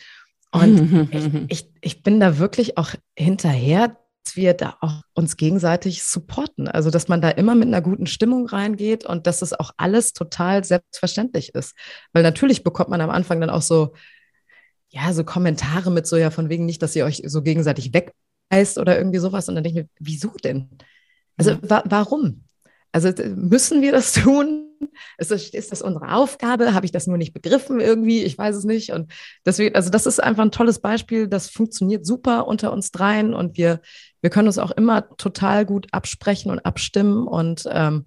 Und ich, ich, ich bin da wirklich auch hinterher, dass wir da auch uns gegenseitig supporten. Also, dass man da immer mit einer guten Stimmung reingeht und dass es auch alles total selbstverständlich ist. Weil natürlich bekommt man am Anfang dann auch so, ja, so Kommentare mit so, ja, von wegen nicht, dass ihr euch so gegenseitig wegweist oder irgendwie sowas. Und dann denke ich mir, wieso denn? Also, wa warum? Also, müssen wir das tun? Ist das, ist das unsere Aufgabe? Habe ich das nur nicht begriffen irgendwie? Ich weiß es nicht. Und deswegen, also das ist einfach ein tolles Beispiel. Das funktioniert super unter uns dreien und wir, wir können uns auch immer total gut absprechen und abstimmen und ähm,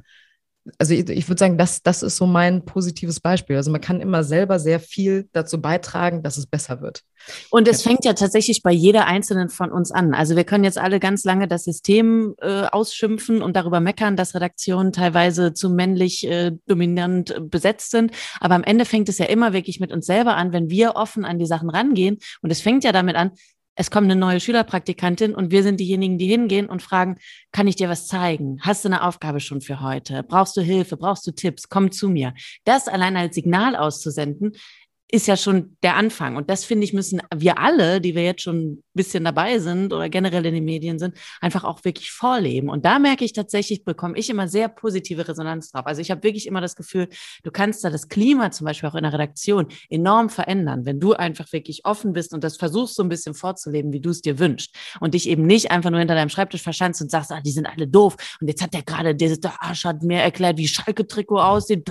also ich, ich würde sagen, das, das ist so mein positives Beispiel. Also man kann immer selber sehr viel dazu beitragen, dass es besser wird. Und es fängt ja tatsächlich bei jeder einzelnen von uns an. Also wir können jetzt alle ganz lange das System äh, ausschimpfen und darüber meckern, dass Redaktionen teilweise zu männlich äh, dominant besetzt sind. Aber am Ende fängt es ja immer wirklich mit uns selber an, wenn wir offen an die Sachen rangehen. Und es fängt ja damit an, es kommt eine neue Schülerpraktikantin und wir sind diejenigen, die hingehen und fragen, kann ich dir was zeigen? Hast du eine Aufgabe schon für heute? Brauchst du Hilfe? Brauchst du Tipps? Komm zu mir. Das allein als Signal auszusenden, ist ja schon der Anfang. Und das finde ich, müssen wir alle, die wir jetzt schon bisschen dabei sind oder generell in den Medien sind, einfach auch wirklich vorleben. Und da merke ich tatsächlich, bekomme ich immer sehr positive Resonanz drauf. Also ich habe wirklich immer das Gefühl, du kannst da das Klima zum Beispiel auch in der Redaktion enorm verändern, wenn du einfach wirklich offen bist und das versuchst so ein bisschen vorzuleben, wie du es dir wünschst und dich eben nicht einfach nur hinter deinem Schreibtisch verschanzt und sagst, ah, die sind alle doof und jetzt hat der gerade, der, Arsch hat mir erklärt, wie Schalke-Trikot aussieht.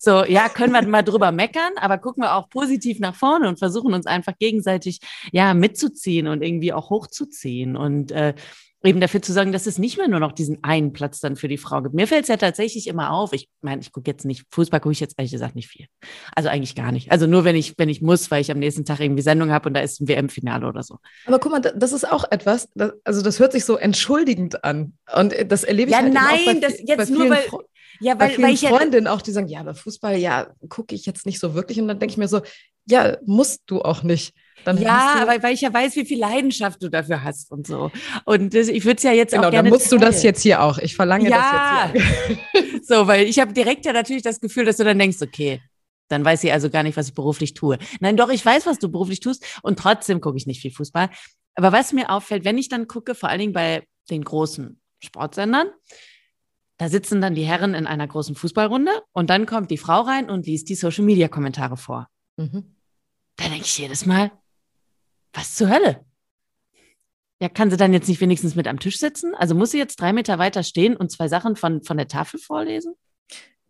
So, ja, können wir mal drüber meckern, aber gucken wir auch positiv nach vorne und versuchen uns einfach gegenseitig ja mitzuziehen und irgendwie auch hochzuziehen und äh, eben dafür zu sagen, dass es nicht mehr nur noch diesen einen Platz dann für die Frau gibt. Mir fällt es ja tatsächlich immer auf. Ich meine, ich gucke jetzt nicht, Fußball gucke ich jetzt ehrlich gesagt nicht viel. Also eigentlich gar nicht. Also nur wenn ich, wenn ich muss, weil ich am nächsten Tag irgendwie Sendung habe und da ist ein WM-Finale oder so. Aber guck mal, das ist auch etwas, das, also das hört sich so entschuldigend an. Und das erlebe ich ja, halt nein, auch bei, das jetzt nur weil, ja, weil, bei weil ich Freundinnen auch, die sagen, ja, aber Fußball, ja, gucke ich jetzt nicht so wirklich. Und dann denke ich mir so, ja, musst du auch nicht. Dann ja, aber weil ich ja weiß, wie viel Leidenschaft du dafür hast und so. Und das, ich würde es ja jetzt genau, auch gerne. Genau, dann musst teilen. du das jetzt hier auch. Ich verlange ja. das jetzt hier. so, weil ich habe direkt ja natürlich das Gefühl, dass du dann denkst, okay, dann weiß sie also gar nicht, was ich beruflich tue. Nein, doch, ich weiß, was du beruflich tust und trotzdem gucke ich nicht viel Fußball. Aber was mir auffällt, wenn ich dann gucke, vor allen Dingen bei den großen Sportsendern, da sitzen dann die Herren in einer großen Fußballrunde und dann kommt die Frau rein und liest die Social-Media-Kommentare vor. Mhm. Da denke ich jedes Mal, was zur Hölle? Ja, kann sie dann jetzt nicht wenigstens mit am Tisch sitzen? Also muss sie jetzt drei Meter weiter stehen und zwei Sachen von, von der Tafel vorlesen?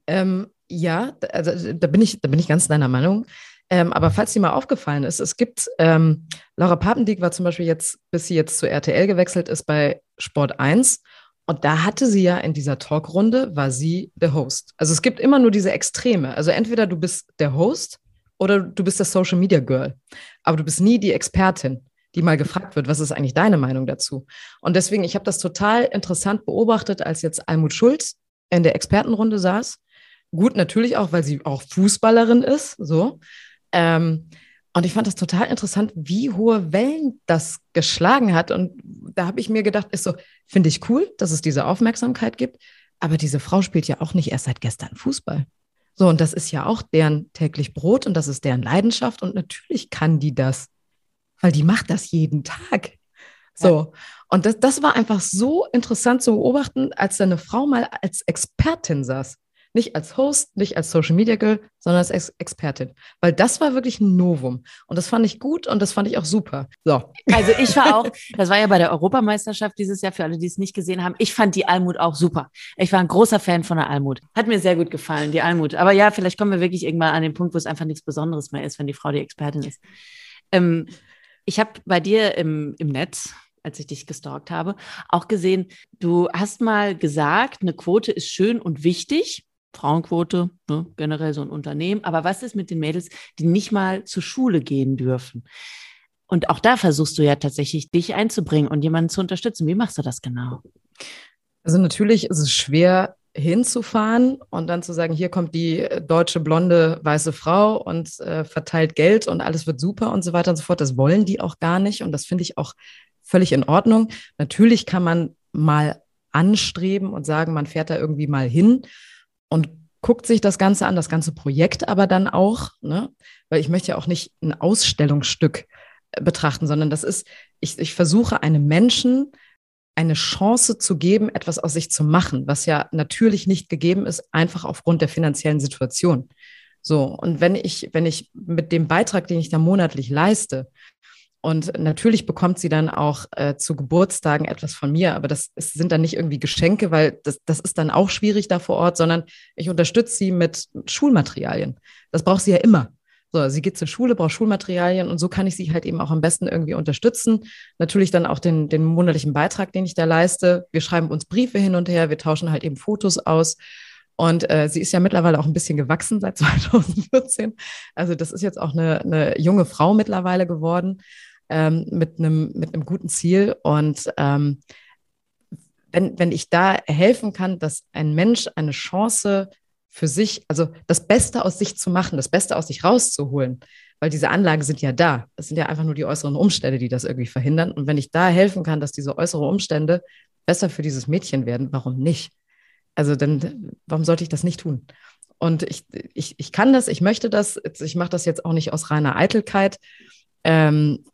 Ähm, ja, also da bin ich, da bin ich ganz deiner Meinung. Ähm, aber falls dir mal aufgefallen ist, es gibt, ähm, Laura Papendieck war zum Beispiel jetzt, bis sie jetzt zu RTL gewechselt ist, bei Sport 1. Und da hatte sie ja in dieser Talkrunde, war sie der Host. Also es gibt immer nur diese Extreme. Also entweder du bist der Host oder du bist das Social Media Girl. Aber du bist nie die Expertin, die mal gefragt wird, was ist eigentlich deine Meinung dazu? Und deswegen, ich habe das total interessant beobachtet, als jetzt Almut Schulz in der Expertenrunde saß. Gut, natürlich auch, weil sie auch Fußballerin ist, so. Ähm, und ich fand das total interessant, wie hohe Wellen das geschlagen hat. Und da habe ich mir gedacht, ist so, finde ich cool, dass es diese Aufmerksamkeit gibt. Aber diese Frau spielt ja auch nicht erst seit gestern Fußball. So, und das ist ja auch deren täglich Brot und das ist deren Leidenschaft. Und natürlich kann die das, weil die macht das jeden Tag. So. Und das, das war einfach so interessant zu beobachten, als da eine Frau mal als Expertin saß. Nicht als Host, nicht als Social Media Girl, sondern als Ex Expertin. Weil das war wirklich ein Novum. Und das fand ich gut und das fand ich auch super. So. Also ich war auch, das war ja bei der Europameisterschaft dieses Jahr, für alle, die es nicht gesehen haben. Ich fand die Almut auch super. Ich war ein großer Fan von der Almut. Hat mir sehr gut gefallen, die Almut. Aber ja, vielleicht kommen wir wirklich irgendwann an den Punkt, wo es einfach nichts Besonderes mehr ist, wenn die Frau die Expertin ist. Ähm, ich habe bei dir im, im Netz, als ich dich gestalkt habe, auch gesehen, du hast mal gesagt, eine Quote ist schön und wichtig. Frauenquote, ne, generell so ein Unternehmen. Aber was ist mit den Mädels, die nicht mal zur Schule gehen dürfen? Und auch da versuchst du ja tatsächlich, dich einzubringen und jemanden zu unterstützen. Wie machst du das genau? Also natürlich ist es schwer hinzufahren und dann zu sagen, hier kommt die deutsche blonde weiße Frau und äh, verteilt Geld und alles wird super und so weiter und so fort. Das wollen die auch gar nicht und das finde ich auch völlig in Ordnung. Natürlich kann man mal anstreben und sagen, man fährt da irgendwie mal hin und guckt sich das Ganze an, das ganze Projekt aber dann auch, ne? weil ich möchte ja auch nicht ein Ausstellungsstück äh, betrachten, sondern das ist, ich, ich versuche einem Menschen eine Chance zu geben, etwas aus sich zu machen, was ja natürlich nicht gegeben ist, einfach aufgrund der finanziellen Situation. So, und wenn ich, wenn ich mit dem Beitrag, den ich da monatlich leiste, und natürlich bekommt sie dann auch äh, zu Geburtstagen etwas von mir, aber das ist, sind dann nicht irgendwie Geschenke, weil das, das ist dann auch schwierig da vor Ort, sondern ich unterstütze sie mit Schulmaterialien. Das braucht sie ja immer. So, sie geht zur Schule, braucht Schulmaterialien und so kann ich sie halt eben auch am besten irgendwie unterstützen. Natürlich dann auch den, den monatlichen Beitrag, den ich da leiste. Wir schreiben uns Briefe hin und her, wir tauschen halt eben Fotos aus. Und äh, sie ist ja mittlerweile auch ein bisschen gewachsen seit 2014. Also das ist jetzt auch eine, eine junge Frau mittlerweile geworden ähm, mit, einem, mit einem guten Ziel. Und ähm, wenn, wenn ich da helfen kann, dass ein Mensch eine Chance für sich, also das Beste aus sich zu machen, das Beste aus sich rauszuholen, weil diese Anlagen sind ja da. Es sind ja einfach nur die äußeren Umstände, die das irgendwie verhindern. Und wenn ich da helfen kann, dass diese äußeren Umstände besser für dieses Mädchen werden, warum nicht? Also dann, warum sollte ich das nicht tun? Und ich, ich, ich kann das, ich möchte das, ich mache das jetzt auch nicht aus reiner Eitelkeit. Ähm,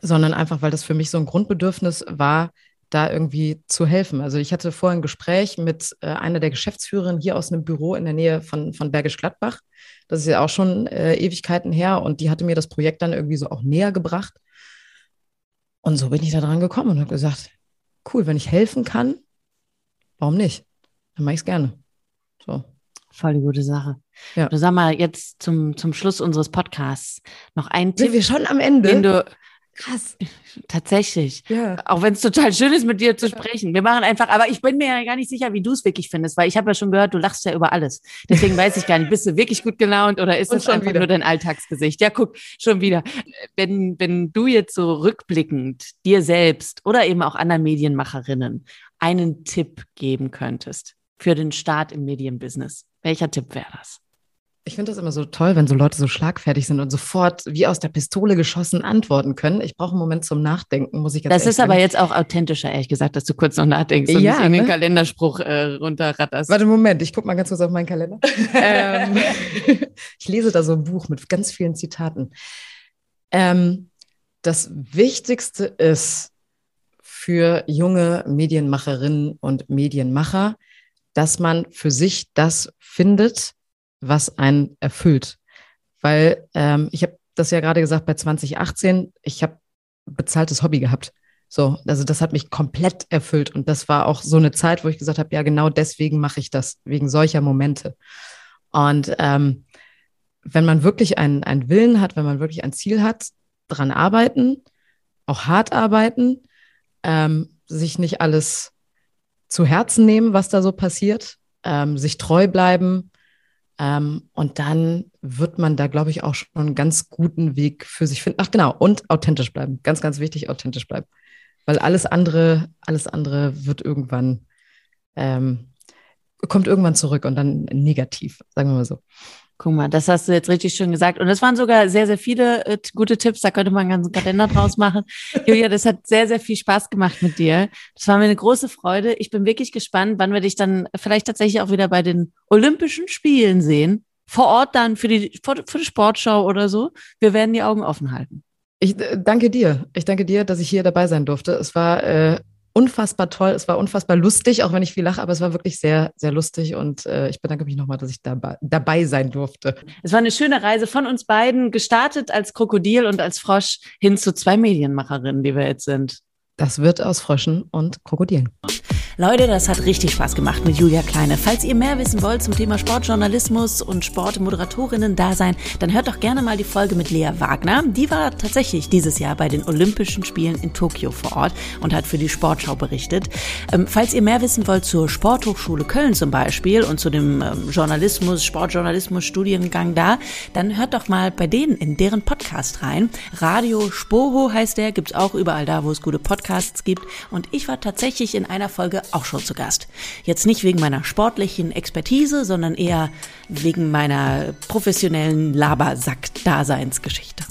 sondern einfach, weil das für mich so ein Grundbedürfnis war, da irgendwie zu helfen. Also ich hatte vorhin ein Gespräch mit äh, einer der Geschäftsführerinnen hier aus einem Büro in der Nähe von, von Bergisch Gladbach. Das ist ja auch schon äh, Ewigkeiten her und die hatte mir das Projekt dann irgendwie so auch näher gebracht. Und so bin ich da dran gekommen und habe gesagt, cool, wenn ich helfen kann, warum nicht? Dann mache ich es gerne. So. Voll die gute Sache. Ja. Du sag mal jetzt zum, zum Schluss unseres Podcasts noch ein Tipp. Sind wir schon am Ende? Den du, Krass. Tatsächlich. Ja. Auch wenn es total schön ist, mit dir zu sprechen. Wir machen einfach, aber ich bin mir ja gar nicht sicher, wie du es wirklich findest, weil ich habe ja schon gehört, du lachst ja über alles. Deswegen weiß ich gar nicht, bist du wirklich gut gelaunt oder ist das einfach wieder. nur dein Alltagsgesicht? Ja, guck, schon wieder. Wenn, wenn du jetzt so rückblickend dir selbst oder eben auch anderen Medienmacherinnen einen Tipp geben könntest für den Start im Medienbusiness, welcher Tipp wäre das? Ich finde das immer so toll, wenn so Leute so schlagfertig sind und sofort wie aus der Pistole geschossen antworten können. Ich brauche einen Moment zum Nachdenken, muss ich ganz Das ist aber jetzt auch authentischer, ehrlich gesagt, dass du kurz noch nachdenkst und ja, nicht ne? den Kalenderspruch äh, runterratterst. Warte, Moment, ich gucke mal ganz kurz auf meinen Kalender. ähm, ich lese da so ein Buch mit ganz vielen Zitaten. Ähm, das Wichtigste ist für junge Medienmacherinnen und Medienmacher, dass man für sich das findet, was einen erfüllt. Weil ähm, ich habe das ja gerade gesagt bei 2018, ich habe bezahltes Hobby gehabt. So, also das hat mich komplett erfüllt und das war auch so eine Zeit, wo ich gesagt habe, ja genau deswegen mache ich das, wegen solcher Momente. Und ähm, wenn man wirklich einen, einen Willen hat, wenn man wirklich ein Ziel hat, dran arbeiten, auch hart arbeiten, ähm, sich nicht alles zu Herzen nehmen, was da so passiert, ähm, sich treu bleiben, ähm, und dann wird man da, glaube ich, auch schon einen ganz guten Weg für sich finden. Ach genau, und authentisch bleiben. Ganz, ganz wichtig, authentisch bleiben. Weil alles andere, alles andere wird irgendwann, ähm, kommt irgendwann zurück und dann negativ, sagen wir mal so. Guck mal, das hast du jetzt richtig schön gesagt. Und es waren sogar sehr, sehr viele äh, gute Tipps. Da könnte man einen ganzen Kalender draus machen. Julia, das hat sehr, sehr viel Spaß gemacht mit dir. Das war mir eine große Freude. Ich bin wirklich gespannt, wann wir dich dann vielleicht tatsächlich auch wieder bei den Olympischen Spielen sehen. Vor Ort dann für die, für die Sportschau oder so. Wir werden die Augen offen halten. Ich äh, danke dir. Ich danke dir, dass ich hier dabei sein durfte. Es war äh, unfassbar toll. Es war unfassbar lustig, auch wenn ich viel lache, aber es war wirklich sehr, sehr lustig und äh, ich bedanke mich nochmal, dass ich dabei, dabei sein durfte. Es war eine schöne Reise von uns beiden, gestartet als Krokodil und als Frosch hin zu zwei Medienmacherinnen, die wir jetzt sind. Das wird aus Fröschen und Krokodilen. Leute, das hat richtig Spaß gemacht mit Julia Kleine. Falls ihr mehr wissen wollt zum Thema Sportjournalismus und Sportmoderatorinnen-Dasein, dann hört doch gerne mal die Folge mit Lea Wagner. Die war tatsächlich dieses Jahr bei den Olympischen Spielen in Tokio vor Ort und hat für die Sportschau berichtet. Ähm, falls ihr mehr wissen wollt zur Sporthochschule Köln zum Beispiel und zu dem ähm, Journalismus, Sportjournalismus-Studiengang da, dann hört doch mal bei denen in deren Podcast rein. Radio Spoho heißt der, gibt's auch überall da, wo es gute Podcasts gibt. Und ich war tatsächlich in einer Folge auch schon zu Gast. Jetzt nicht wegen meiner sportlichen Expertise, sondern eher wegen meiner professionellen Labersack-Daseinsgeschichte.